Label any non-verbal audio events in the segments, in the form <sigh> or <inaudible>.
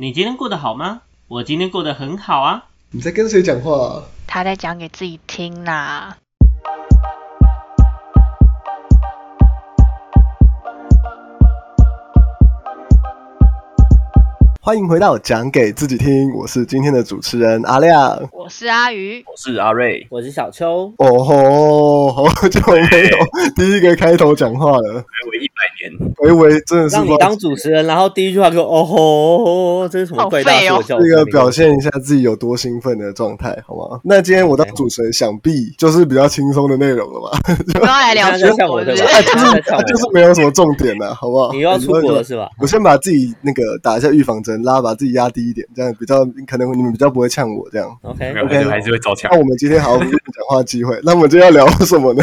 你今天过得好吗？我今天过得很好啊。你在跟谁讲话、啊？他在讲给自己听啦。欢迎回到讲给自己听，我是今天的主持人阿亮。我是阿鱼，我是阿瑞，我是小秋。哦吼，好久没有第一个开头讲话了，我一百年，维维真的是让你当主持人，然后第一句话就哦吼，这是什么怪大说教？这个表现一下自己有多兴奋的状态，好吗？那今天我当主持人，想必就是比较轻松的内容了吧？<laughs> 不要来聊出国的，<laughs> 就是没有什么重点了，好不好？你又要出国了是吧？我先把自己那个打一下预防针，拉把自己压低一点，这样比较可能你们比较不会呛我这样。OK OK，还是会招呛。那我们今天好好讲话机会，那我们今天要聊什么呢？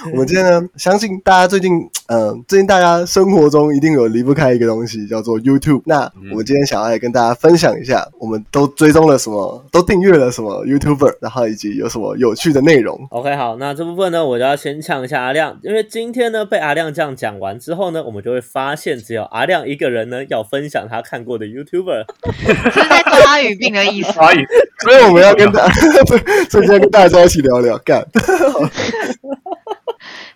<laughs> 我们今天呢，相信大家最近，嗯，最近大家生活中一定有离不开一个东西，叫做 YouTube。那我们今天想要来跟大家分享一下，我们都追踪了什么，都订阅了什么 YouTuber，然后以及有什么有趣的内容。OK，好，那这部分呢，我就要先呛一下阿亮，因为今天呢被阿亮这样讲完之后呢，我们就会发现只有阿亮一个人呢要分享他看过的 YouTuber，是在抓语病的意思。<laughs> 所以我们要跟大，<laughs> 所以今天跟大家一起聊聊，干。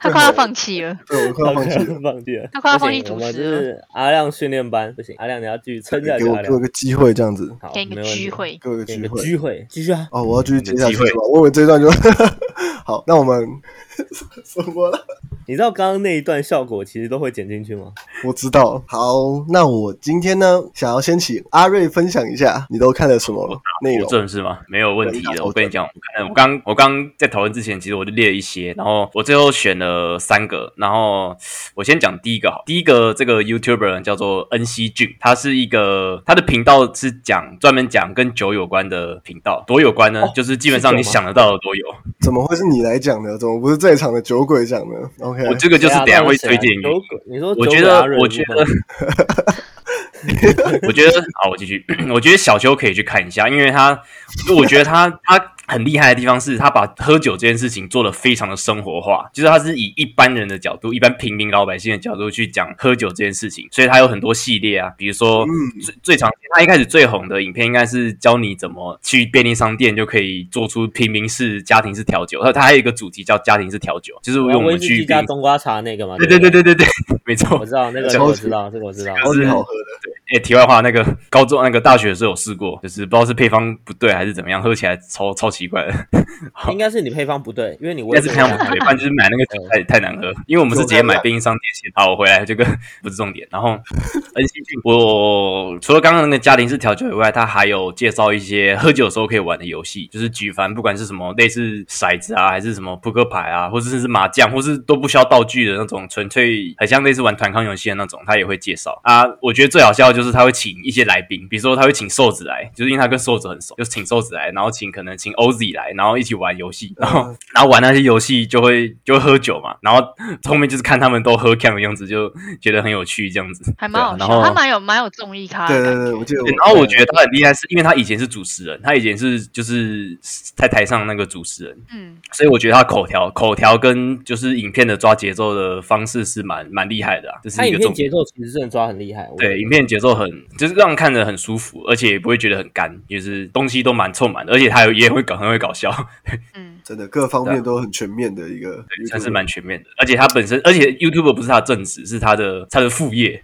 他快要放弃了，<laughs> 对，我快要放弃了，放弃了，他快要放弃主我们持了。是阿亮训练班，不行，阿亮你要继续撑下去。阿亮给我给我个机会，这样子，好，给你个机，会，给我个给你个机会。机会，继续啊。哦，我要继续接下去？我以为这一段就 <laughs> 好，那我们 <laughs> 什么了？你知道刚刚那一段效果其实都会剪进去吗？我知道。好，那我今天呢，想要先请阿瑞分享一下，你都看了什么内容？正是吗？没有问题的。我跟你讲，我看我刚我刚在讨论之前，其实我就列了一些，然后我最后选了三个，然后我先讲第一个好。第一个这个 YouTuber 呢叫做恩熙俊，他是一个他的频道是讲专门讲跟酒有关的频道，多有关呢？哦就是基本上你想得到的都有。怎么会是你来讲的？怎么不是在场的酒鬼讲的？OK，我这个就是等下会推荐你酒鬼，你说我觉得我觉得，<laughs> 我觉得，好，我继续。<laughs> 我觉得小秋可以去看一下，因为他，<laughs> 我觉得他他很厉害的地方是他把喝酒这件事情做得非常的生活化，就是他是以一般人的角度，一般平民老百姓的角度去讲喝酒这件事情，所以他有很多系列啊，比如说最最常他一开始最红的影片应该是教你怎么去便利商店就可以做出平民式家庭式调酒，然后他还有一个主题叫家庭式调酒，就是用我们去忌加冬瓜茶那个嘛？对对对对对对对，没错我。知道那个，我知道这个我知道。超级好喝的。哎、题外话，那个高中那个大学的时候有试过，就是不知道是配方不对还是怎么样，喝起来超超奇怪的。<laughs> 应该是你配方不对，因为你应该是配方不对，不然就是买那个 <laughs> 酒太太难喝。因为我们是直接买便利商店现好，我回来这个不是重点。然后恩熙俊，我除了刚刚那个家庭式调酒以外，他还有介绍一些喝酒的时候可以玩的游戏，就是举凡不管是什么类似骰子啊，还是什么扑克牌啊，或者是麻将，或是都不需要道具的那种，纯粹很像类似玩团康游戏的那种，他也会介绍啊。我觉得最好笑的就是他会请一些来宾，比如说他会请瘦子来，就是因为他跟瘦子很熟，就请瘦子来，然后请可能请 OZ 来，然后一起玩游戏，然后、然后玩那些游戏就会就会喝酒嘛，然后后面就是看他们都喝 can 的样子，就觉得很有趣这样子，还蛮好然后笑，他蛮有蛮有综艺咖的感觉。对对对，我记得我，然后我觉得他很厉害，是因为他以前是主持人，他以前是就是在台上那个主持人，嗯，所以我觉得他口条、口条跟就是影片的抓节奏的方式是蛮蛮厉害的啊，这是一个重点。节奏其实真的抓很厉害。对，影片节奏很，就是让人看着很舒服，而且也不会觉得很干，就是东西都蛮凑满的，而且他有也会搞，<laughs> 很会搞笑，嗯，真的各方面都很全面的一个，算是蛮全面的。而且他本身，而且 YouTube 不是他的正职，是他的他的副业，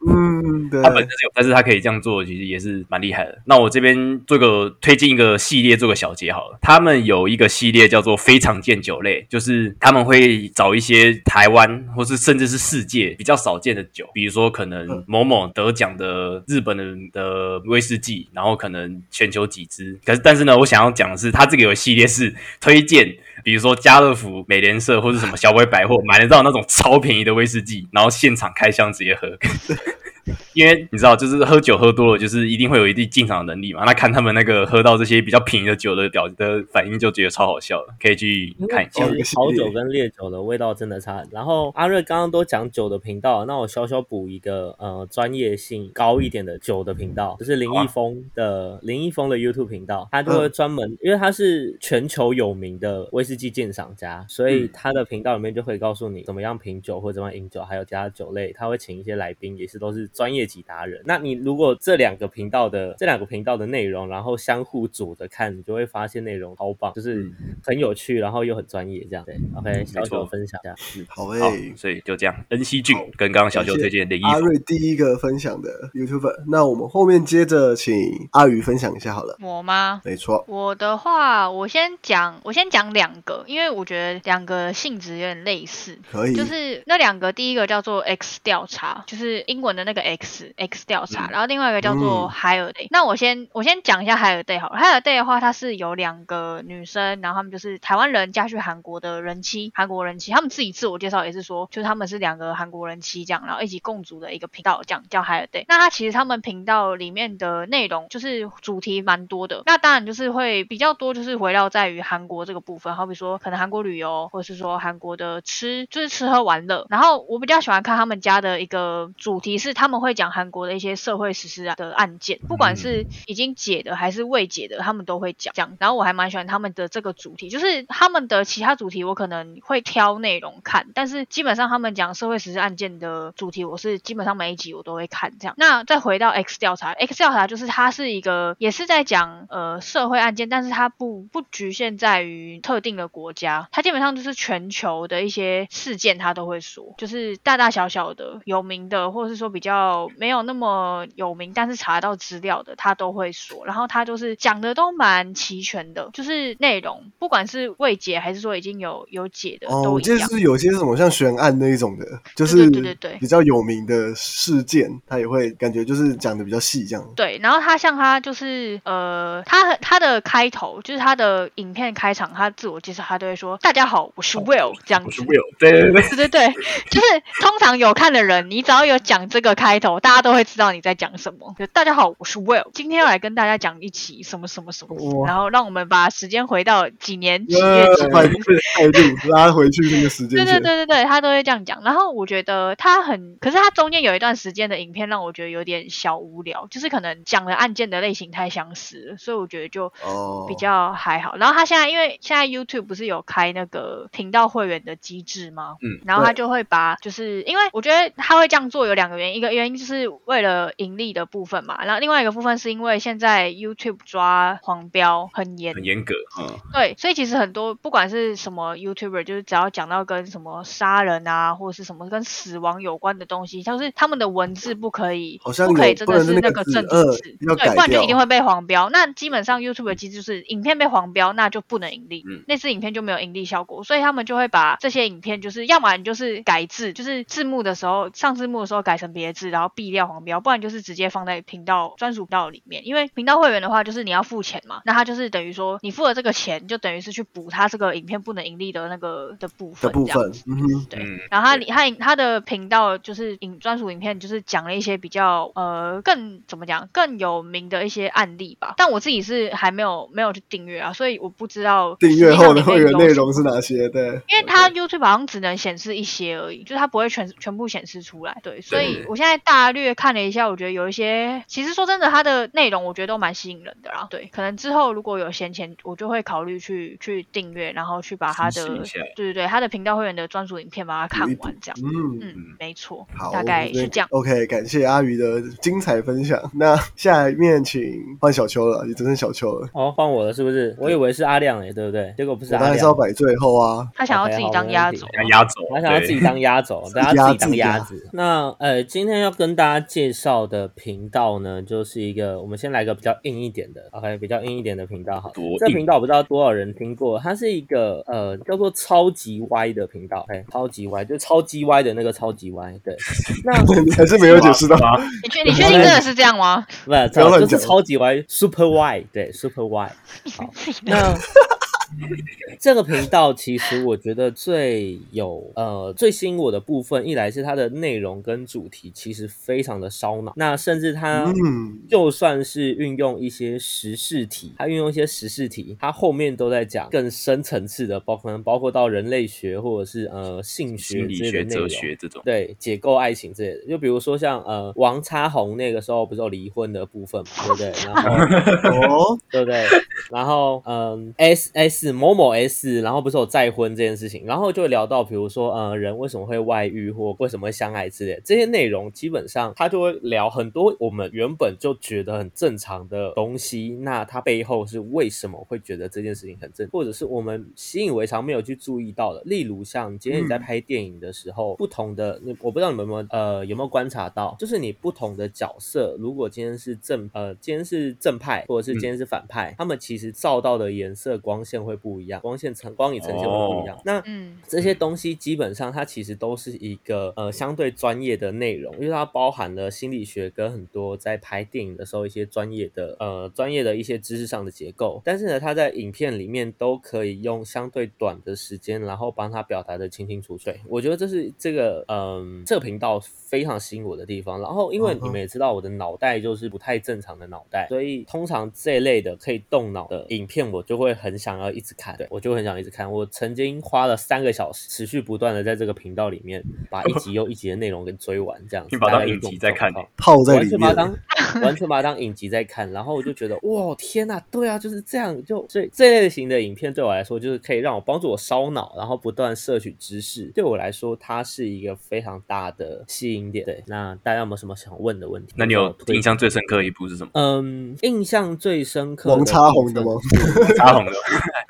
他本身是有，但是他可以这样做，其实也是蛮厉害的。那我这边做个推荐一个系列，做个小结好了。他们有一个系列叫做“非常见酒类”，就是他们会找一些台湾或是甚至是世界比较少见的酒，比如说可能某某得奖的日本的的威士忌，然后可能全球几支。可是但是呢，我想要讲的是，它这个有系列是推荐。比如说家乐福、美联社或者什么小北百货买得到那种超便宜的威士忌，然后现场开箱直接喝。因为你知道，就是喝酒喝多了，就是一定会有一定进场的能力嘛。那看他们那个喝到这些比较便宜的酒的表的反应，就觉得超好笑的，可以去看一下。其实好酒跟烈酒的味道真的差。然后阿瑞刚刚都讲酒的频道，那我小小补一个呃专业性高一点的酒的频道，就是林一峰的林一峰的 YouTube 频道，他就会专门，因为他是全球有名的威士忌鉴赏家，所以他的频道里面就会告诉你怎么样品酒或者怎么样饮酒，还有其他酒类，他会请一些来宾，也是都是专业级达人。那你如果这两个频道的这两个频道的内容，然后相互组着看，你就会发现内容超棒，就是很有趣，然后又很专业这样。对，OK，小九分享一下。好好诶，，所以就这样。恩熙俊跟刚刚小九推荐的阿瑞第一个分享的 YouTuber，那我们后面接着请阿宇分享一下好了。我吗？没错，我的话，我先讲，我先讲两个，因为我觉得两个性质有点类似。可以，就是那两个，第一个叫做 X 调查，就是英文的那个 X X 调查，嗯然后另外一个叫做嗯 Higher Day。那我先我先讲一下 Higher Day 好了。Higher Day 的话，它是有两个女生，然后她们就是台湾人嫁去韩国的人妻，韩国人妻。他们自己自我介绍也是说，就是他们是两个韩国人妻这样，然后一起共组的一个频道，这样叫 Higher Day。那它其实他们频道里面的内容就是主题蛮多的，那当然就是会比较多，就是围绕在于韩国这个部分，好比说可能韩国旅游，或者是说韩国的吃，就是吃喝玩乐。然后我比较喜欢看他们家的一个主题是他们会讲韩国的一些社会实施的案件，不管是已经解的还是未解的，他们都会讲。讲，然后我还蛮喜欢他们的这个主题，就是他们的其他主题我可能会挑内容看，但是基本上他们讲社会实施案件的主题，我是基本上每一集我都会看这样。那再回到 X 调查，X 调查就是它是一个也是在讲呃社会案件，但是它不不局限在于特定的国家，它基本上就是全球的一些事件，它都会说，就是大大小小的有名的，或者是说比较没有那么有名，但是查到资料的，他都会说。然后他就是讲的都蛮齐全的，就是内容，不管是未解还是说已经有有解的，哦。我记得是有些什么像悬案那一种的，就是对对对对比较有名的事件，他也会感觉就是讲的比较细这样。对，然后他像他就是呃，他他的开头就是他的影片开场，他自我介绍，他都会说：“大家好，我是 Will。”这样子我是。Will，对对对，对对对，就是通常有看的人，你只要有讲这个开头，大家都会知道你在讲什么。就大家好，我是 Will，今天要来跟大家讲一起什么什么什么，然后让我们把时间回到几年几月呃几，快日。带路拉回去那个时间对对。对对对，他都会这样讲。然后我觉得他很，可是他中间有一段时间的影片让我觉得有点小无聊，就是可能讲的案件的类型太相似了，所以我觉得就哦，比较还好。然后他现在因为现在 YouTube 不是有开那个频道会员的机制吗？嗯，然后他就会把，就是因为我觉得他会这样做有两个原因，一个原因就是为了盈利的部分嘛，然后另外一个部分是因为现在 YouTube 抓黄标很严，很严格，嗯，对，所以其实很多不管是什么 YouTuber，就是只要讲到跟什么杀人啊，或者是什么跟死亡有关的东西，像是他们的文字不可以，好像不可以真的是那个字那个正呃经字，对，不然就一定会被黄标。那基本上 YouTube 的机制就是影片被黄标，那就不能盈利，嗯。那支影片就没有盈利效果，所以他们就会把这些影片就是要么你就是改字，就是字幕的时候上字幕的时候改成别的字，然后避掉黄标，不然就是直接放在频道专属频道里面。因为频道会员的话，就是你要付钱嘛，那他就是等于说你付了这个钱，就等于是去补他这个影片不能盈利的那个的部的分，部分嗯哼，对，嗯然后他他他的频道就是影专属影片，就是讲了一些比较呃更怎么讲更有名的一些案例吧。但我自己是还没有没有去订阅啊，所以我不知道订阅后的会员内容是哪些？对，因为他 YouTube 好像只能显示一些而已，就是它不会全全部显示出来。对，所以我现在大略看了一下，我觉得有一些，其实说真的，它的内容我觉得都蛮吸引人的啦。对，可能之后如果有闲钱，我就会考虑去去订阅，然后去把它的对对对，它的频道会员的专属影片把它看完，这样。嗯。嗯，没错好，，大概是这样。OK，感谢阿鱼的精彩分享。那下面请换小秋了，也只剩小秋了。哦，换我了是不是？我以为是阿亮诶，对不对？结果不是阿亮当然是要，摆最后啊。他想要自己当压轴，像压轴，他想要自己当压轴，大家自己当鸭鸭子。那呃，今天要跟大家介绍的频道呢，就是一个我们先来个比较硬一点的，OK，比较硬一点的频道好了。多硬这频道我不知道多少人听过，它是一个呃叫做超级歪的频道，哎，超级歪就超级歪的那个超级歪，对。<laughs> 那你还是没有解释到。吗？你确你确定真的是这样吗？<laughs> 不就是超级歪，super Y，对，super Y。好，<laughs> 那这个频道其实我觉得最有呃最吸引我的部分，一来是它的内容跟主题其实非常的烧脑，那甚至它嗯，就算是运用一些时事题，它运用一些时事题，它后面都在讲更深层次的，包括包括到人类学或者是呃性学心理学、之类的内容哲。学这种，对，解构爱情之类的，就比如说像呃王差红那个时候不是有离婚的部分嘛，对不对？然后 <laughs> 哦，对不对？然后嗯，S S S 某某 S，然后不是有再婚这件事情，然后就会聊到，比如说呃，人为什么会外遇或为什么会相爱之类的这些内容，基本上他就会聊很多我们原本就觉得很正常的东西，那他背后是为什么会觉得这件事情很正，或者是我们习以为常没有去注意到的，例如像今天你在拍电影的时候，不同的我不知道你们有没有呃有没有观察到，就是你不同的角色，如果今天是正呃今天是正派，或者是今天是反派，他们其实照到的颜色光线会不一样，光线呈光影呈现会不一样。那嗯这些东西基本上它其实都是一个呃相对专业的内容，因为它包含了心理学跟很多在拍电影的时候一些专业的呃专业的一些知识上的结构，但是呢，它在影片里面都可以用相对短的时间，然后帮它表达的清清楚楚。我觉得这是这个嗯、这个频道非常吸引我的地方。然后因为你们也知道我的脑袋就是不太正常的脑袋，所以通常这类的可以动脑的影片，我就会很想要一直看，对我就很想一直看。我曾经花了三个小时，持续不断的在这个频道里面把一 <laughs> 集又一集的内容给追完，这样子。你把它影集在看泡在完里面全把它。当完全把它当影集在看，然后我就觉得哇天呐，对啊，就是这样，就所以这类型的影片对我来说，就是可以让我帮助我烧脑，然后不断摄取知识，对我来说，它是一个非常大的吸引点。对，那大家有没有什么想问的问题？那你有印象最深刻的一部是什么？嗯，印象最深刻王插红的吗插红的，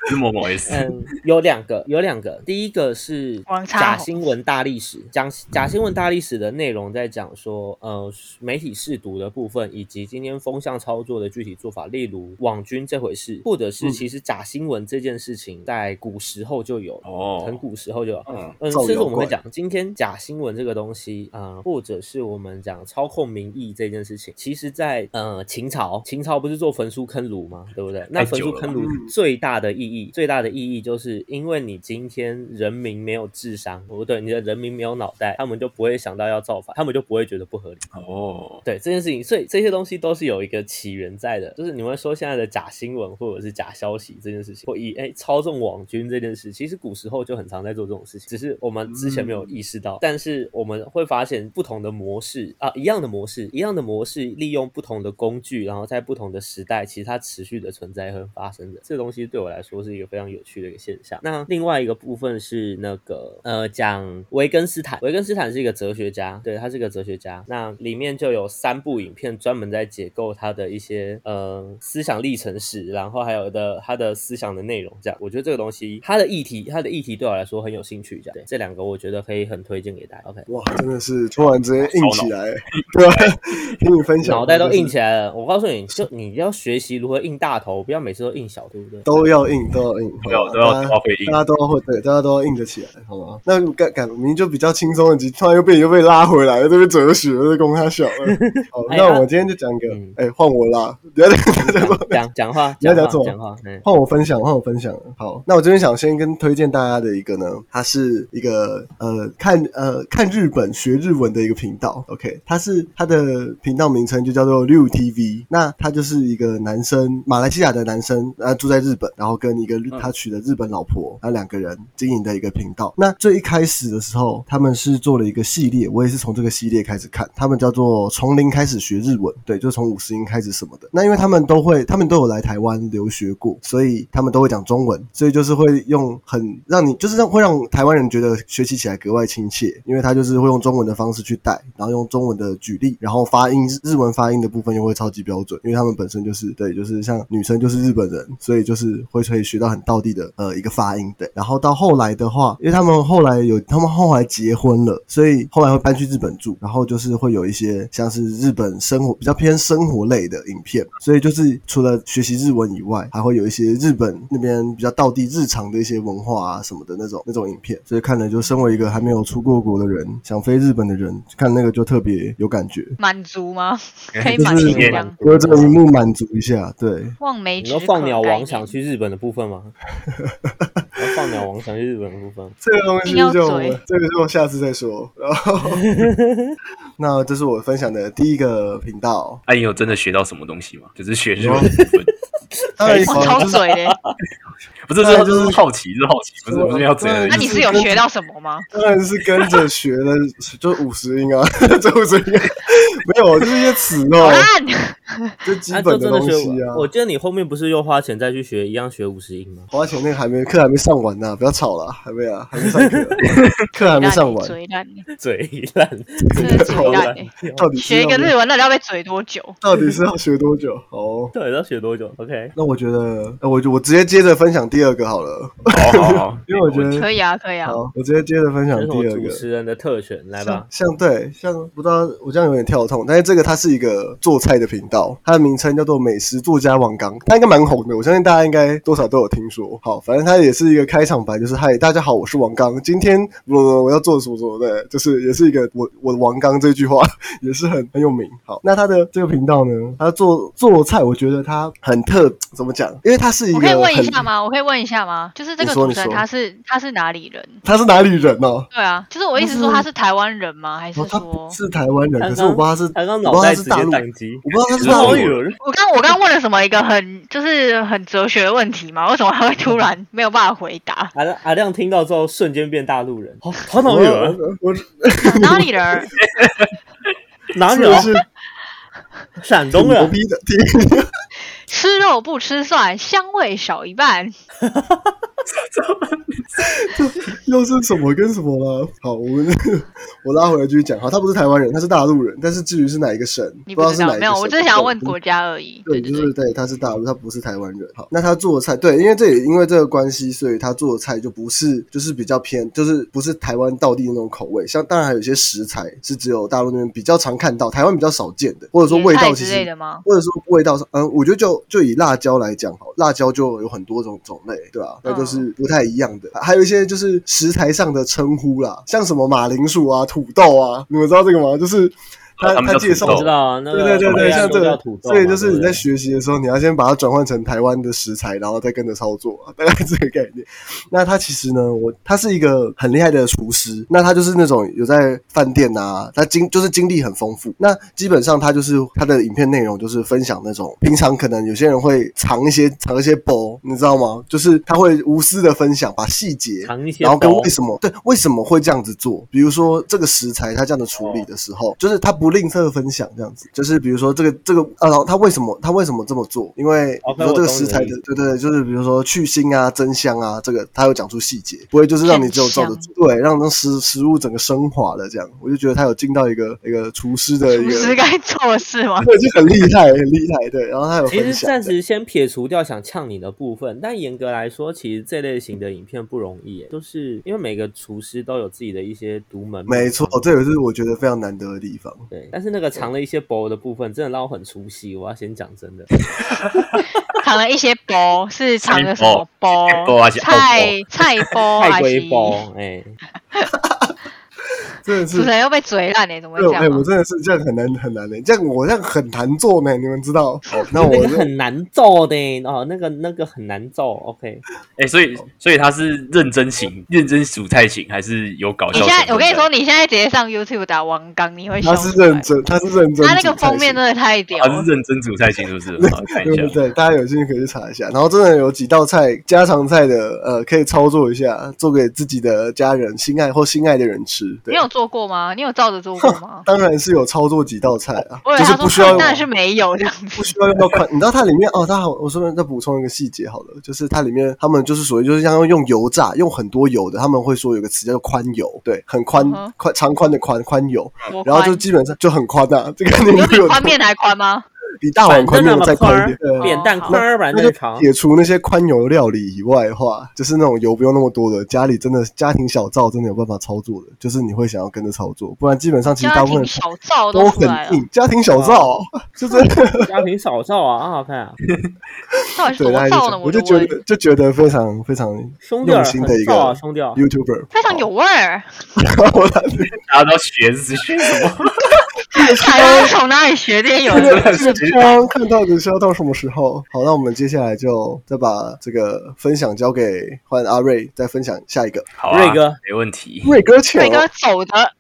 是某某 S。嗯，<laughs> 有两个，有两个。第一个是假新闻大历史，讲假新闻大历史的内容在讲说，呃，媒体试读的部分，以及今天风向操作的具体做法，例如网军这回事，或者是嗯其实假新闻这件事情在古时候就有，哦很古时候就有。嗯甚至我们会讲今天假新闻这个东西，呃，或者是我们讲操控民意这件事情，其实在呃秦朝，秦朝不是做焚书坑儒吗？对不对？那焚书坑儒嗯最大的意义，最大的意义就是因为你今天人民没有智商，不对，你的人民没有脑袋，他们就不会想到要造反，他们就不会觉得不合理。哦，对这件事情，所以这些东西都是有一个起源在的，就是你们说现在的假新闻或者是假消息这件事情，或以哎操纵网军这件事，其实古时候就很常在做这种事情，只是我们之前没有意识到。但是我们会发现不同的模式啊，一样的模式，一样的模式，利用不同的工具，然后在不同的时代，其实它持续的存在和发生的。这个东西对我来说是一个非常有趣的一个现象。那另外一个部分是那个呃，讲维根斯坦，维根斯坦是一个哲学家，对他是一个哲学家。那里面就有三部影片专门在解构他的一些呃思想历程史，然后还有的他的思想的内容。这样，我觉得这个东西，他的议题，他的议题对我来说很有兴趣。这样，对这两个我觉得可以很推荐给大家。OK，哇，真的是突然之间硬起来，对吧？听你分享，脑袋都硬起来了。我告诉你，就你要学习如何硬大头，不要每次都硬小，对不对？都要硬，都要硬，都要都要好吧大家都要会硬大家都要会，对，大家都要硬得起来，好吗？那感感明明就比较轻松的集，突然又被又被拉回来了，这边哲学，这公他小了。<laughs> 好，那我今天就讲一个嗯，哎，换我啦，不要讲讲讲话，你要讲讲什么话，讲话，嗯，<laughs> 换我分享，换我分享。好，那我这边想先跟推荐大家的一个呢，它是一个呃看呃看日本学日文的一个频道。OK，它是它的频道名称就叫做六 TV。那他就是一个男生，马来西亚的男生，呃住在日本，然后跟一个他娶的日本老婆，然后两个人经营的一个频道。那最一开始的时候，他们是做了一个系列，我也是从这个系列开始看，他们叫做从零开始学日文，对，就从五十音开始什么的。那因为他们都会，他们都有来台湾留学过，所以他们都会讲中文，所以就是会用很让你就是让会让台湾人觉得学习起来格外亲切，因为他就是会用中文的方式去带，然后用中文的举例，然后发音日文发音的部分又会超级标准，因为他们本身就是对，就是像女生就是日本人，所以就是会可以学到很道地的呃一个发音，对。然后到后来的话，因为他们后来有他们后来结婚了，所以后来会搬去日本住，然后就是会有一些像是日本生活比较偏生活类的影片，所以就是除了学习日文以外，还会有一些日本那边比较道地日常的一些文化啊什么的那种那种影片，所以看了就身为一个还没有出过国的人，想飞日本的人，看那个就特别有感觉，满足吗？<laughs> 可以就是满足这样。隔着荧幕满足一下，对。望梅止渴你说放鸟王想去日本的部分吗？放鸟王想去日本的部分，这个东西就这个就下次再说。然后 <laughs> 那这是我分享的第一个频道。那、你有真的学到什么东西吗？就是学日有文部分，当然哇超就是嘴的。<laughs> 不是，这就是是好奇，是好奇，不是不是要追而已那你是有学到什么吗？当然是跟着学的，就五十音啊，<laughs> 这五十音没有，就是一些词哦，看，<laughs> 就基啊，本的学东西啊。我记得你后面不是又花钱再去学一样学五十音吗？花钱那个还没课还没上完呢、不要吵了，还没啊，还没上课，课还没上完，嘴烂，嘴烂，真的嘴烂欸。<laughs> 到底学一个日文到底要被嘴多久？<laughs> 到底是要学多久？哦，<laughs> 到底要学多久？OK，那我觉得，呃我就我直接接着分享第二个好了，好好好，因为我觉得可以啊，可以啊。好，我直接接着分享第二个主。持人的特权，来吧像。像对像不知道我这样有点跳痛，但是这个它是一个做菜的频道，它的名称叫做美食作家王刚，它应该蛮红的，我相信大家应该多少都有听说。好，反正它也是一个开场白，就是嗨，大家好，我是王刚，今天我我要做什么什么的，就是也是一个我我王刚这句话也是很很有名。好，那他的这个频道呢，他做做菜，我觉得他很特怎么讲？因为他是一个我可以问一下吗？我可以问一下吗？就是这个主持人他是他是哪里人？他是哪里人呢、对啊，就是我意思说他是台湾人吗？还是哦，他说不？是台湾人，可是我不知道他是，他刚我不知道脑袋直接他是大陆，宕机，我不知道他是是大陆人。我刚我刚问了什么一个很就是很哲学的问题嘛？为什么他会突然没有办法回答？<laughs> 阿亮阿亮听到之后瞬间变大陆人，好，好哪里人？我哪里人？<laughs> 哪里 <laughs> 人？是山东人。牛逼的，<laughs> 吃肉不吃蒜，香味少一半。<laughs> 又是什么跟什么了？好，我们 <laughs> 我拉回来继续讲。好，他不是台湾人，他是大陆人，但是至于是哪一个省，你不知道是哪一个省。没有？我只是想要问国家而已。对，就是对，他是大陆，他不是台湾人。好，那他做的菜，对，因为这也因为这个关系，所以他做的菜就不是，就是比较偏，就是不是台湾道地的那种口味。像当然还有一些食材是只有大陆那边比较常看到，台湾比较少见的，或者说味道其实之类的吗？或者说味道上，嗯，我觉得就就以辣椒来讲好，辣椒就有很多种种类，对吧、那就是不太一样的。还有一些就是食材上的称呼啦，像什么马铃薯啊、土豆啊，你们知道这个吗？就是他他介绍我知道啊，那个对对对对，像这个所以就是你在对不对学习的时候，你要先把它转换成台湾的食材，然后再跟着操作，<laughs> 大概这个概念。那他其实呢，我他是一个很厉害的厨师，那他就是那种有在饭店啊，他经就是经历很丰富。那基本上他就是他的影片内容就是分享那种平常可能有些人会藏一些藏一些包，你知道吗？就是他会无私的分享，把细节藏一些然后跟为什么对为什么会这样子做？比如说这个食材他这样的处理的时候，就是他不吝啬分享这样子。就是比如说这个这个啊，然后他为什么他为什么这么做？因为比 OK，如说这个食材的对对对，就是比如说去腥啊、增香啊，这个他有讲出细节，不会就是让你只有照着做，对，让那食食物整个升华了这样。我就觉得他有尽到一个一个厨师的一个，厨师该做的事吗？对，就很厉害，很厉害，对。然后他有其实暂时先撇除掉想呛你的部分，但严格来说，其实这类型的影片不容易耶，就是因为每个厨师都有自己的一些独门。没错，这也是我觉得非常难得的地方。对，但是那个藏了一些薄的部分，真的让我很出戏。我要先讲真的，<laughs> 藏了一些薄，是藏了什么包？菜菜包。太还是？龟包，哎，真的是主持人又被嘴烂呢，怎么会对，哎、这样啊？我真的是这样很难很难的，这样我这样很难做呢，你们知道？哦，那我那个很难做的哦，那个那个很难做。OK，哎、所以所以他是认真型、认真煮菜型，还是有搞你笑？现在我跟你说，，你现在直接上 YouTube 打王刚，你会笑他是认真，他是认真。他那个封面真的太屌了他是。认真煮菜型，是不是？看一下对对。对，大家有兴趣可以去查一下。然后真的有几道菜家常菜的，呃，可以操作一下，做给自己的家人、心爱或心爱的人吃。对？做过吗？你有照着做过吗 <laughs> 当然是有操作几道菜啊就是不需要当然是没有这样子。不需要用到宽，你知道它里面哦，它好，我顺便再补充一个细节好了，就是它里面他们就是属于就是像用油炸，用很多油的，他们会说有个词叫做宽油，对，很宽宽长宽的宽宽油，然后就基本上就很宽啊，这个你有宽面还宽吗？比大碗宽面再宽一点，对。扁担宽儿版那就正常。撇除那些宽油料理以外的话，就是那种油不用那么多的，家里真的家庭小灶真的有办法操作的，就是你会想要跟着操作，不然基本上其实大部分小灶都很硬。家庭小灶就真的家庭小灶啊，很好看啊，到底是对，大概是这多灶呢？我就觉，得就觉得非常非常用心的一个。YouTuber，非常有味儿。<laughs> 我来大家都学是学什么？台湾从哪里学 <laughs> 这些有这的？个这个窗看到的是要到什么时候？好，那我们接下来就再把这个分享交给换阿瑞，再分享下一个好啊，瑞哥没问题。瑞哥请瑞哥走的，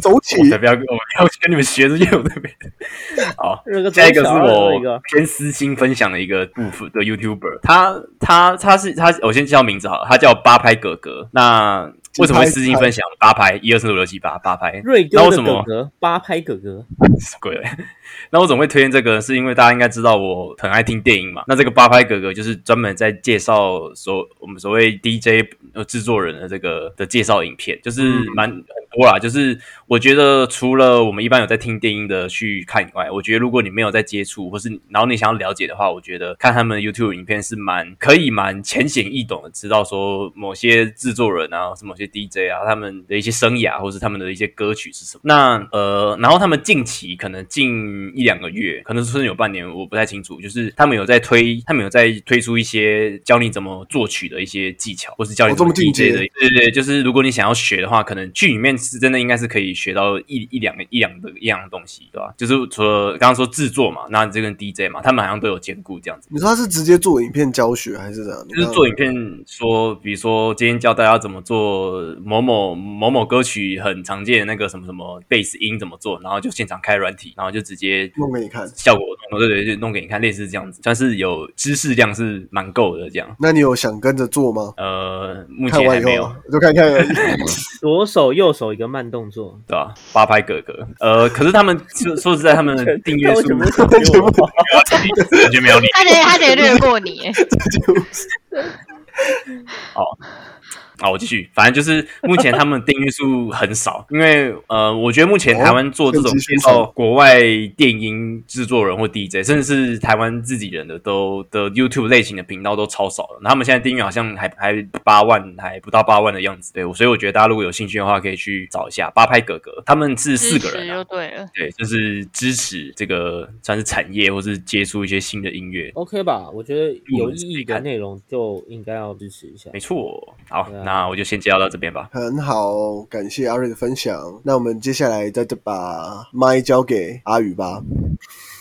走起我！才不要跟我不要跟你们学这些有的没的。<laughs> 好，那个下一个是我偏私心分享的一个部分的 YouTuber，他他他是他，我先叫名字好了，他叫八拍哥哥。那为什么会私信分享八拍？一二三四五六七八八拍？瑞哥的哥哥，八拍哥哥，什么鬼？<laughs> 那我怎么会推荐这个？是因为大家应该知道我很爱听电影嘛。那这个八拍哥哥就是专门在介绍所我们所谓 DJ 呃制作人的这个的介绍影片，就是蛮很多啦。就是我觉得除了我们一般有在听电音的去看以外，我觉得如果你没有在接触，或是然后你想要了解的话，我觉得看他们的 YouTube 影片是蛮可以蛮浅显易懂的，知道说某些制作人啊，或是某些 DJ 啊，他们的一些生涯，或是他们的一些歌曲是什么。那呃，然后他们近期可能近一两个月，可能甚至有半年，我不太清楚，就是他们有在推，他们有在推出一些教你怎么作曲的一些技巧，或是教你哦怎么 DJ 的对对对，就是如果你想要学的话，可能剧里面是真的应该是可以学到一一两个一两的一样的东西，对吧？就是除了刚刚说制作嘛，那这跟 DJ 嘛，他们好像都有兼顾这样子。你说他是直接做影片教学还是怎样？就是做影片说，比如说今天教大家怎么做某某某某歌曲很常见的那个什么什么贝斯音怎么做，然后就现场开软体，然后就直接弄给你看。效果弄对对，就弄给你看，类似这样子，算是有知识量是蛮够的这样。那你有想跟着做吗？呃，目前还没有完以后啊，就看看。<laughs> 左手右手一个慢动作，对吧、八拍哥哥，呃，可是他们说说实在，他们的订阅数？完全没有你。他直接他得略过你，<laughs> 耶好，我继续，反正就是目前他们订阅数很少，因为呃，我觉得目前台湾做这种介绍国外电音制作人或 DJ，甚至是台湾自己人的都的 YouTube 类型的频道都超少了。那他们现在订阅好像还还八万，还不到八万的样子。对，所以我觉得大家如果有兴趣的话，可以去找一下八拍哥哥，他们是四个人、就啊。对了。对，就是支持这个算是产业，或是接触一些新的音乐。OK 吧？我觉得有意义的内容就应该要支持一下没。错，好，那我就先介绍到这边吧。很好，感谢阿瑞的分享。那我们接下来再把麦交给阿宇吧。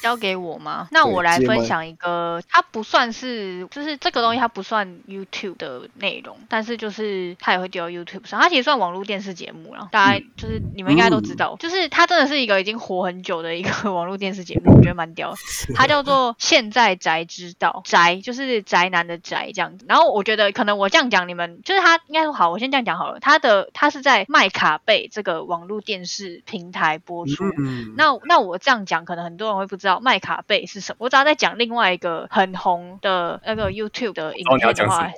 交给我吗？那我来分享一个，它不算是，就是这个东西它不算 YouTube 的内容，但是就是它也会丢到 YouTube 上，它其实算网络电视节目了。大家就是你们应该都知道，就是它真的是一个已经活很久的一个 <laughs> 网络电视节目，我觉得蛮屌的。它叫做《现在宅知道》，宅就是宅男的宅这样子。然后我觉得可能我这样讲，你们就是它应该说好，我先这样讲好了。它的它是在麦卡贝这个网络电视平台播出，嗯，那那我这样讲，可能很多人会不知道麦卡贝是什么。我只要在讲另外一个很红的那个 YouTube 的影片的话，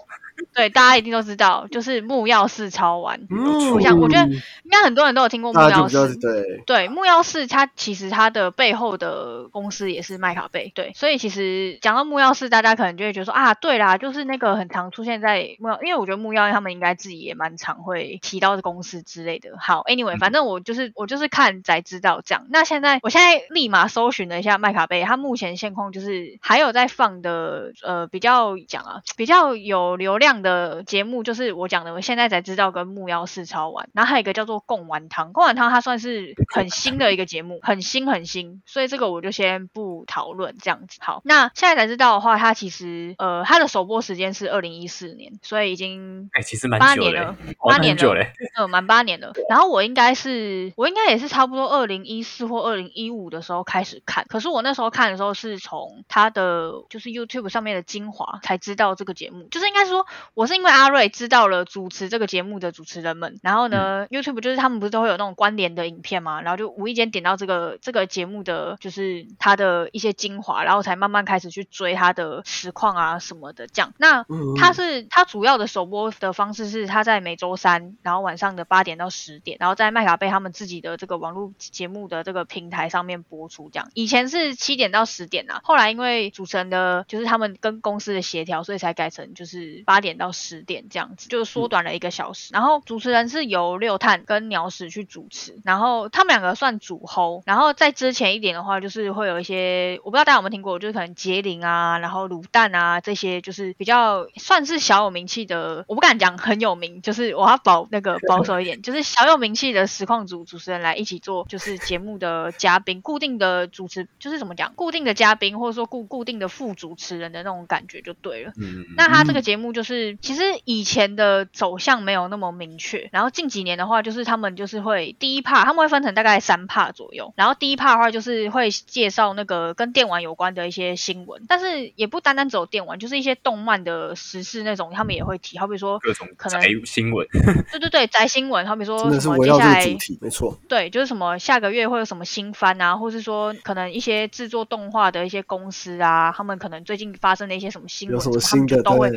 对大家一定都知道，就是木曜四超玩。嗯我想我觉得应该很多人都有听过木曜四。对，对，木曜四它其实它的背后的公司也是麦卡贝，对，所以其实讲到木曜四，大家可能就会觉得说啊，对啦，就是那个很常出现在木曜，因为我觉得木曜他们应该自己也蛮常会提到的公司之类的。好，anyway，反正我就是我就是看才知道这样。那现在我现在立马搜寻了一下麦卡贝，它目前现况就是还有在放的呃比较讲啊比较有流量的节目，就是我讲的，我现在才知道跟木曜四超玩，然后还有一个叫做贡丸汤，贡丸汤它算是很新的一个节目，很新很新，所以这个我就先不讨论这样子。好，那现在才知道的话，它其实呃它的首播时间是二零一四年，所以已经哎、其实蛮八年了，哦八年了蛮久嘞、，呃，满八年了。然后我应该是，我应该也是差不多二零一四或二零一五的时候开始看，可是我那时候看的时候是从它的就是 YouTube 上面的精华才知道这个节目，就是应该说我是因为阿瑞知道了主持这个节目的主持人们，然后呢、YouTube 就是他们不是都会有那种关联的影片嘛，然后就无意间点到这个这个节目的就是他的一些精华，然后才慢慢开始去追他的实况啊什么的这样。那嗯它是它主要的首播的方式是它在每周三，然后晚上的八点到十点，然后在麦卡贝他们自己的这个网络节目的这个平台上面播出。这样以前是七点到十点啊，后来因为主持人的就是他们跟公司的协调，所以才改成就是八点到十点这样子，就缩短了一个小时。然后主持人是由六探跟鸟屎去主持，然后他们两个算主 hold。然后在之前一点的话，就是会有一些我不知道大家有没有听过，就是可能杰林啊，然后卤蛋啊这些，就是比较算是小有名气的，我不敢讲很有名，就是我要保那个保守一点，<laughs> 就是小有名气的实况组主持人来一起做，就是节目的嘉宾，固定的主持，就是怎么讲，固定的嘉宾或者说固固定的副主持人的那种感觉就对了。嗯，那他这个节目就是就是其实以前的走向没有那么明确，然后近几年的话，就是他们就是会第一 part 他们会分成大概三 part 左右，然后第一 part 的话就是会介绍那个跟电玩有关的一些新闻，但是也不单单只有电玩，就是一些动漫的时事那种，他们也会提，好比说各种可能宅新闻，<laughs> 对对对宅新闻，好比说什么接下来主题，没错。对，就是什么下个月会有什么新番啊，或是说可能一些制作动画的一些公司啊，他们可能最近发生的一些什么新闻，有什么他们新的就都会，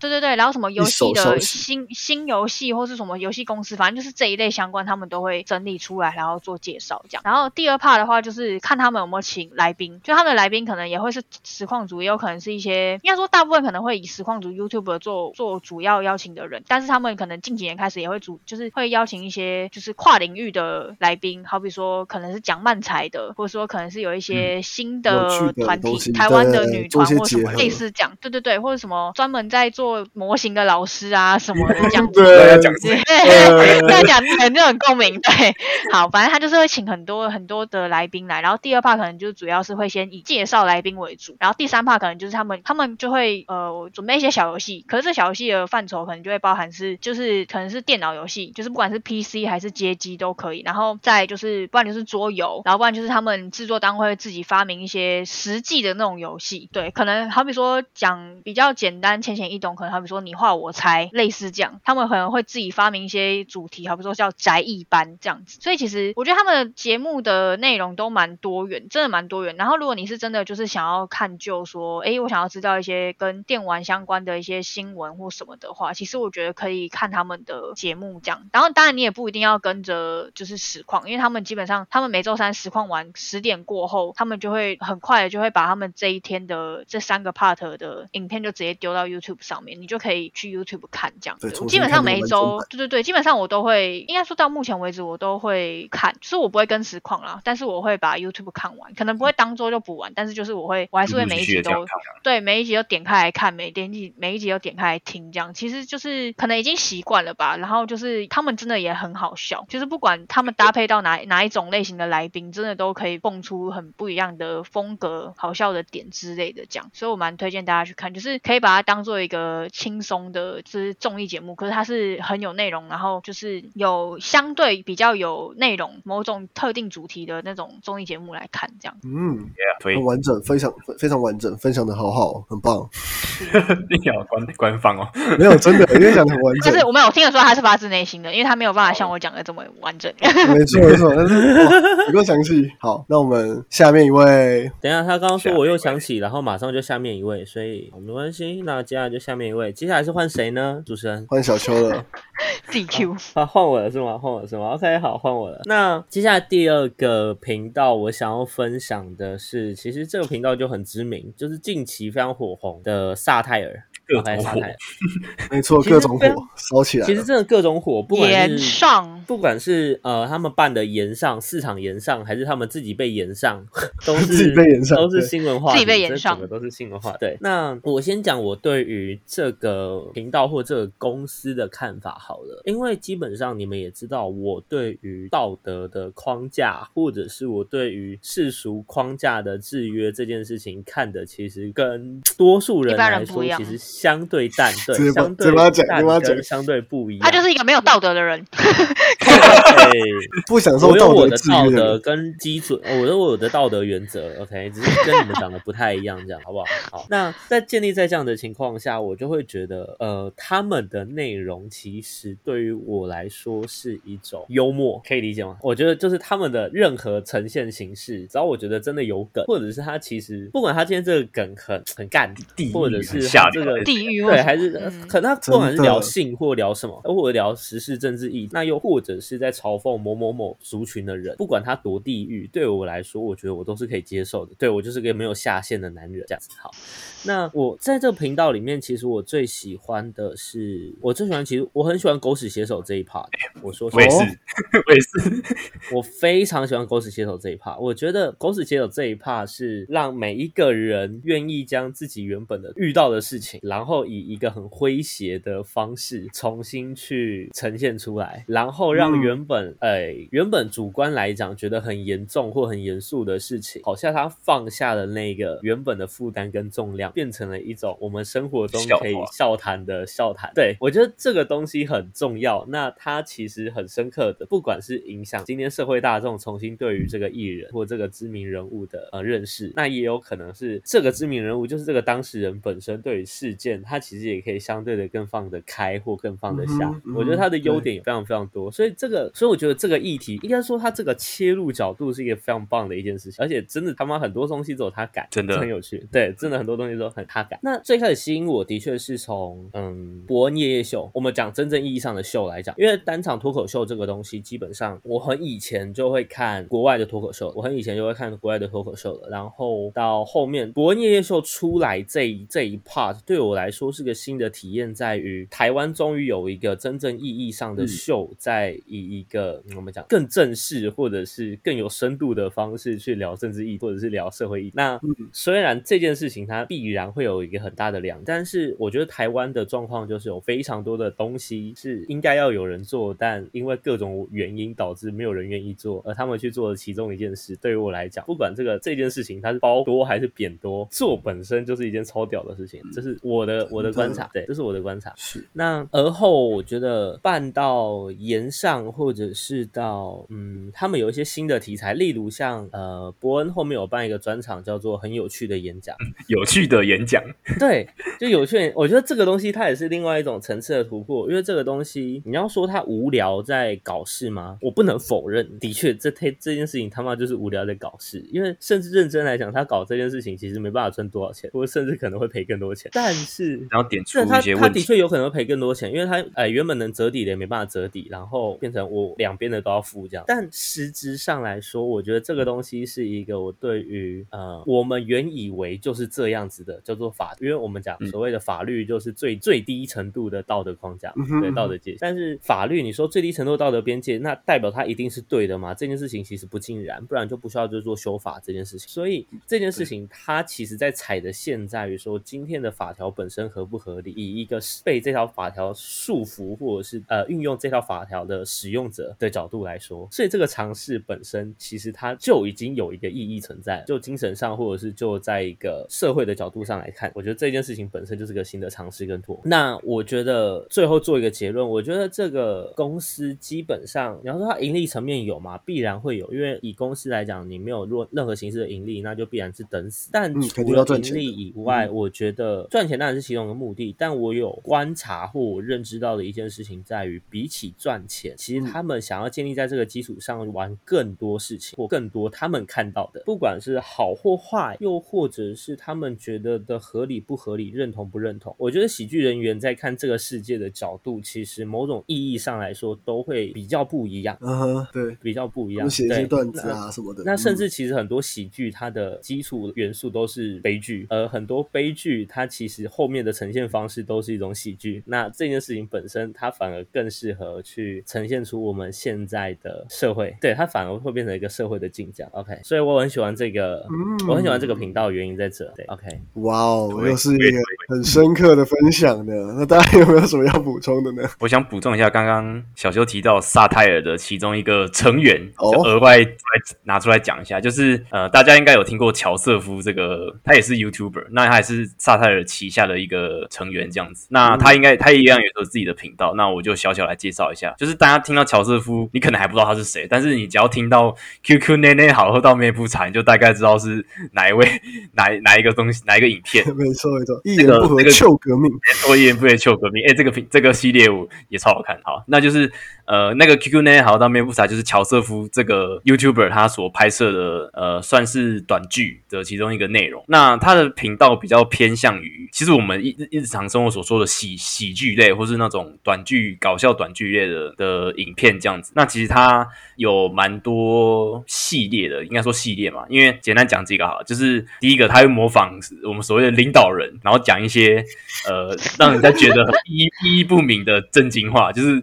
对对对对，然后什么游戏的新新游戏或是什么游戏公司，反正就是这一类相关，他们都会整理出来，然后做介绍这样。然后第二 part 的话，就是看他们有没有请来宾，就他们的来宾可能也会是实况组，也有可能是一些，应该说大部分可能会以实况组 YouTube 做做主要邀请的人，但是他们可能近几年开始也会主，就是会邀请一些就是跨领域的来宾，好比说可能是讲漫才的，或者说可能是有一些新的的团体，台湾的女团或什么类似这样，对对对，或者什么专门在做模型的老师啊什么的这样子。对要讲对，呃这样讲 <laughs> 很就很共鸣。对，好，反正他就是会请很多很多的来宾来，然后第二 part 可能就主要是会先以介绍来宾为主，然后第三 part 可能就是他们他们就会呃准备一些小游戏，可是这小游戏的范畴可能就会包含是就是可能是电脑游戏，就是不管是 PC 还是街机都可以，然后再就是不然就是桌游，然后不然就是他们制作单位会自己发明一些实际的那种游戏，对，可能好比说讲比较简单浅显易懂，可能好比说你画我猜，类似这样，他们可能会自己发明一些主题，好比说叫宅艺班这样子。所以其实我觉得他们的节目的内容都蛮多元，真的蛮多元。然后如果你是真的就是想要看就说，诶，我想要知道一些跟电玩相关的一些新闻或什么的话，其实我觉得可以看他们的节目这样。然后当然你也不一定要跟着就是实况，因为他们基本上他们每周三实况完十点过后，他们就会很快的就会把他们这一天的这三个 part 的影片就直接丢到 YouTube 上面，你就可以去 YouTube 看这样。对重新基本上每一周，对对对，基本上我都会，应该说到目前为止我都会看，就是我不会跟实况啦，但是我会把 YouTube 看完，可能不会当周就补完，但是就是我会，我还是会每一集都对每一集都点开来看，每点集每一集都点开来听，这样其实就是可能已经习惯了吧。然后就是他们真的也很好笑，就是不管他们搭配到哪哪一种类型的来宾，真的都可以蹦出很不一样的风格、好笑的点之类的这样。所以我蛮推荐大家去看，就是可以把它当做一个轻松的，就是综艺节目，可是它是很有内容，然后就是有相对比较有内容、某种特定主题的那种综艺节目来看，这样。嗯很完整，非常非常完整，分享的好好，很棒。<laughs> 你好官官方哦，没有真的，因为讲的很完整就，是我没有听得出他是发自内心的，因为他没有办法像我讲的这么完整。<laughs> 没错没错，但是哇不够详细。好，那我们下面一位，等一下，他刚刚说我又想起，然后马上就下面一位，所以没关系。那接下来就下面一位，接下来是换谁呢？主持人换小秋了。<laughs> DQ，啊，换我了是吗？换我了是吗？OK，好，换我了。那接下来第二个频道，我想要分享的是，其实这个频道就很知名，就是近期非常火红的萨泰尔。<laughs> 各种火。没错，各种火烧起来。其实真的各种火，不管延是上不管是呃他们办的延上市场延上，还是他们自己被延上，<laughs> 都是 <laughs> 自己被延上都是新闻话题，自己被延上这整个都是新闻化。对，那我先讲我对于这个频道或这个公司的看法好了，因为基本上你们也知道，我对于道德的框架，或者是我对于世俗框架的制约这件事情看的，其实跟多数人来说，其实相对淡，对相对淡跟相对不一样。他就是一个没有道德的人。<laughs> 对。不享受我有我的道德制道德约的，跟基准，我有我的道德原则，OK，只是跟你们讲的不太一样，这样好不好？好，那在建立在这样的情况下，我就会觉得，呃，他们的内容其实对于我来说是一种幽默，可以理解吗？我觉得就是他们的任何呈现形式，只要我觉得真的有梗，或者是他其实不管他今天这个梗很很干，地狱或者是这个地域对，还是嗯可能他不管是聊性或聊什么，或者聊时事政治意义，那又或者是在嘲讽某某某族群的人，不管他多地狱，对我来说，我觉得我都是可以接受的。对我就是个没有下限的男人，这样子好。那我在这个频道里面，其实我最喜欢的是，我最喜欢，其实我很喜欢狗屎写手这一 part。我说我也是哦，<laughs> 我也是，我非常喜欢狗屎写手这一 part，我觉得狗屎写手这一 part 是让每一个人愿意将自己原本的遇到的事情，然后以一个很诙谐的方式重新去呈现出来，然后让原本哎、原本主观来讲觉得很严重或很严肃的事情，好像他放下了那个原本的负担跟重量，变成了一种我们生活中可以笑谈的笑谈。对我觉得这个东西很重要，那它其实很深刻的，不管是影响今天社会大众重新对于这个艺人或这个知名人物的呃认识，那也有可能是这个知名人物就是这个当事人本身对于事件，他其实也可以相对的更放得开或更放得下。嗯嗯我觉得他的优点也非常非常多，所以这个，所以我觉得这个议题应该说它这个切入角度是一个非常棒的一件事情，而且真的他妈很多东西都有他改，真的很有趣。对，真的很多东西都很他改。那最开始吸引我的确是从嗯伯恩夜夜秀，我们讲真正意义上的秀来讲，因为单场脱口秀这个东西，基本上我很以前就会看国外的脱口秀，我很以前就会看国外的脱口秀了，然后到后面伯恩夜夜秀出来这一这一 part 对我来说是个新的体验，在于台湾终于有一个真正意义上的嗯秀，在以一个、嗯我们讲更正式或者是更有深度的方式去聊政治意义或者是聊社会意义。那嗯虽然这件事情它必然会有一个很大的量，但是我觉得台湾的状况就是有非常多的东西是应该要有人做，但因为各种原因导致没有人愿意做，而他们去做的其中一件事，对于我来讲，不管这个这件事情它是包多还是扁多，做本身就是一件超屌的事情，这是我的我的观察，对，这是我的观察。是那而后，我觉得办到延上，或者是到嗯，他们有一些新的题材，例如像呃，伯恩后面有办一个专场，叫做很有趣的演讲，有趣的演讲，对，就有趣。我觉得这个东西它也是另外一种层次的突破，因为这个东西你要说它无聊在搞事吗？我不能否认，的确这这这件事情他妈就是无聊在搞事。因为甚至认真来讲，他搞这件事情其实没办法赚多少钱，或者甚至可能会赔更多钱。但是然后点出一些问题。确有可能会赔更多钱，因为他呃原本能折抵的也没办法折抵，然后变成我两边的都要付这样。但实质上来说，我觉得这个东西是一个我对于呃我们原以为就是这样子的叫做法，因为我们讲嗯所谓的法律就是最最低程度的道德框架对道德界限。但是法律你说最低程度道德边界，那代表它一定是对的吗？这件事情其实不尽然，不然就不需要就做修法这件事情。所以这件事情它其实在踩的线在于说今天的法条本身合不合理，以一个被这条法条束缚或者是呃运用这条法条的使用者的角度来说，所以这个尝试本身其实它就已经有一个意义存在，就精神上或者是就在一个社会的角度上来看，我觉得这件事情本身就是个新的尝试跟突破。那我觉得最后做一个结论，我觉得这个公司基本上你要说它盈利层面有吗？必然会有，因为以公司来讲，你没有任任何形式的盈利，那就必然是等死。但除了盈利以外，我觉得赚钱当然是其中一个目的，但我有观察或我认知到的一件事情在于，比起赚钱，其实他们想要建立在这个基础上玩更多事情，或更多他们看到的，不管是好或坏，又或者是他们觉得的合理不合理、认同不认同。我觉得喜剧人员在看这个世界的角度，其实某种意义上来说都会比较不一样，嗯哼，对，比较不一样。写一些段子啊什么的，那甚嗯至其实很多喜剧它的基础元素都是悲剧，而很多悲剧它其实后面的呈现方式都是一种喜剧。那这件事情本身，它反而更适合去呈现出我们现在的社会，对它反而会变成一个社会的镜像。OK，所以我很喜欢这个，嗯我很喜欢这个频道，原因在这。对，OK，哇哦，对又是一个很深刻的分享的。那大家有没有什么要补充的呢？我想补充一下，刚刚小修提到萨泰尔的其中一个成员，额外来拿出来讲一下，就是呃，大家应该有听过乔瑟夫这个，他也是 YouTuber，那他也是萨泰尔旗下的一个成员这样子。那他应该他一样也有自己的频道，那我就小小来介绍一下，就是大家听到乔瑟夫，你可能还不知道他是谁，但是你只要听到 QQ 内内好喝到面不茶，你就大概知道是哪一位 <laughs> 哪哪一个东西哪一个影片。没 <laughs> 错没错，一言不合这个旧革命，我也不会旧革命。哎、这个品这个系列我也超好看。好，那就是呃，那个 QQ 呢，好到面部茶就是乔瑟夫这个 YouTuber 他所拍摄的呃，算是短剧的其中一个内容。那他的频道比较偏向于，其实我们一日常生活所说的喜喜剧类，或是那种短剧搞笑短剧类的的影片这样子。那其实他有蛮多系列的，应该说系列嘛，因为简单讲几个好，就是第一个他会模仿我们所谓的领导人，然后讲一些呃让人家觉得很意意义不明的正经话，就是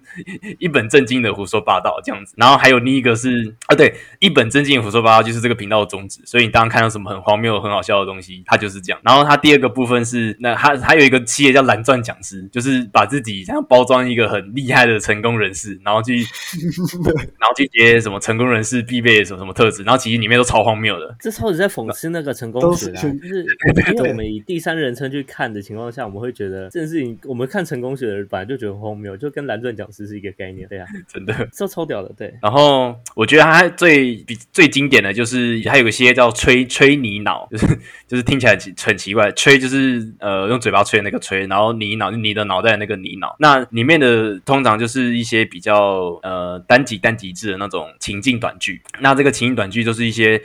一本正正经的胡说八道这样子。然后还有另一个是啊，对，一本正经的胡说八道就是这个频道的宗旨。所以你当看到什么很荒谬、很好笑的东西，它就是这样。然后它第二个部分是，那它还有一个企业叫蓝钻讲师，就是把自己这样包装一个很厉害的成功人士，然后去，<laughs> 然后去接什么成功人士必备的什么什么特质，然后其实里面都超荒谬的。这超级在讽刺那个成功学啦，是就是因为我们以第三人称去看的情况下，我们会觉得这件事情，我们看成功学的人本来就觉得荒谬，就跟蓝钻讲师是一个概念，对啊，真的。<laughs> 这超屌的，对。然后我觉得它最比最经典的就是它有一些叫吹吹泥脑，就是就是听起来很很奇怪，吹就是呃用嘴巴吹那个吹，然后泥脑就你的脑袋那个泥脑。那里面的通常就是一些比较呃单集单集制的那种情境短剧。那这个情境短剧就是一些。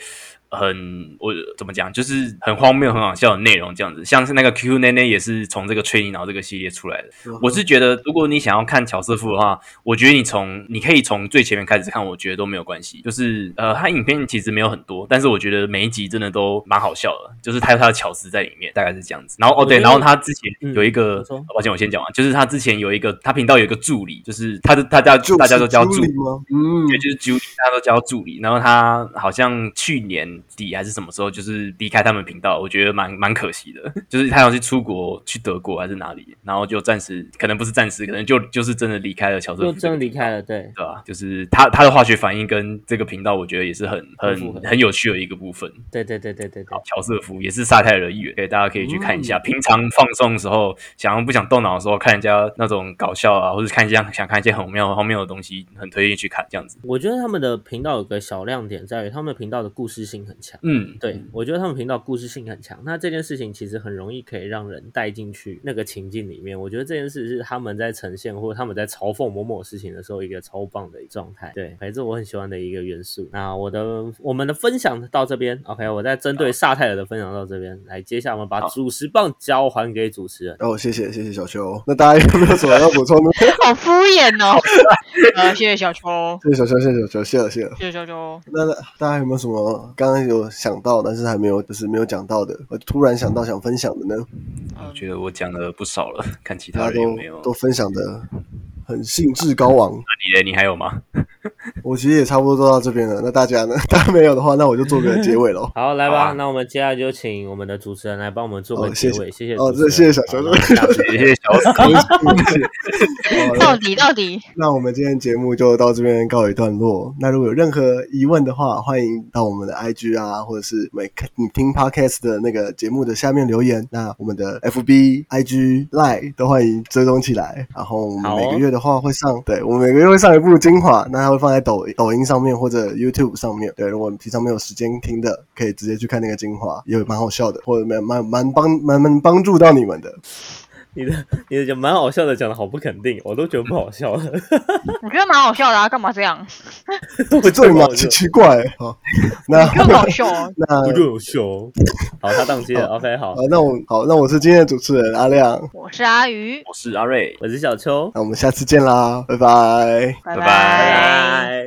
很我怎么讲，就是很荒谬、很好笑的内容，这样子。像是那个 QQ 内内也是从这个吹泥脑这个系列出来的。我是觉得，如果你想要看乔瑟夫的话，我觉得你从你可以从最前面开始看，我觉得都没有关系。就是呃，他影片其实没有很多，但是我觉得每一集真的都蛮好笑的。就是他有他的巧思在里面，大概是这样子。然后哦对，然后他之前有一个，抱歉我先讲完，就是他之前有一个，他频道有一个助理，就是他的大家大家都叫助理吗？嗯，对，就是助理，大家都叫助理。然后他好像去年。底还是什么时候，就是离开他们频道，我觉得蛮蛮可惜的。<laughs> 就是他要去出国，去德国还是哪里，然后就暂时可能不是暂时，可能就就是真的离开了乔瑟夫，就真的离开了，对对吧？就是他他的化学反应跟这个频道，我觉得也是很很很有趣的一个部分。对对对对对对，乔瑟夫也是撒泰尔的一员，对，大家可以去看一下。平常放松的时候，想要不想动脑的时候，看人家那种搞笑啊，或者看一下想看一些很妙荒谬的东西，很推荐去看这样子。我觉得他们的频道有个小亮点在于，他们频道的故事性很强。嗯，对。我觉得他们频道故事性很强，那这件事情其实很容易可以让人带进去那个情境里面。我觉得这件事是他们在呈现或者他们在嘲讽某某事情的时候一个超棒的状态。对，反正我很喜欢的一个元素。那我的我们的分享到这边，OK，我在针对萨泰尔的分享到这边，来，接下来我们把主持棒交还给主持人。哦，谢谢谢谢小邱。那大家有没有什么要补充的？<laughs> 好敷衍哦。<laughs> 呃，谢谢小邱，谢谢小邱，谢谢小邱，谢了谢了，谢谢小邱。那大家有没有什么刚刚有想到，但是还没有，就是没有讲到的，我突然想到想分享的呢？我觉得我讲了不少了，看其他人有没有都分享的很兴致高昂。你嘞？你还有吗？我其实也差不多做到这边了。那大家呢？<laughs> 大家没有的话，那我就做个结尾喽。<laughs> 好，来吧。那我们接下来就请我们的主持人来帮我们做个结尾。谢谢哦，这谢谢小乔，谢谢小到底到底。那我们今天节目就到这边告一段落。那如果有任何疑问的话，欢迎到我们的 IG 啊，或者是每你听 Podcast 的那个节目的下面留言。那我们的 FB、IG、Line 都欢迎追踪起来。然后我们每个月的话会上，对我们每个月会上一部精华，那它会放在抖抖音上面或者 YouTube 上面。对，如果平常没有时间听的，可以直接去看那个精华，也蛮好笑的，或者蛮蛮蛮帮蛮蛮帮助到你们的。你的你的讲蛮好笑的，讲的好不肯定，我都觉得不好笑了。<laughs> 我觉得蛮好笑的啊，干嘛这样？<laughs> 会这么奇 <laughs> 奇怪？好，那更好笑啊。那不就有笑。好，他当机了。OK，好。那我好，那我是今天的主持人阿亮，我是阿鱼，我是阿瑞，我是小秋。那我们下次见啦，拜拜，拜拜。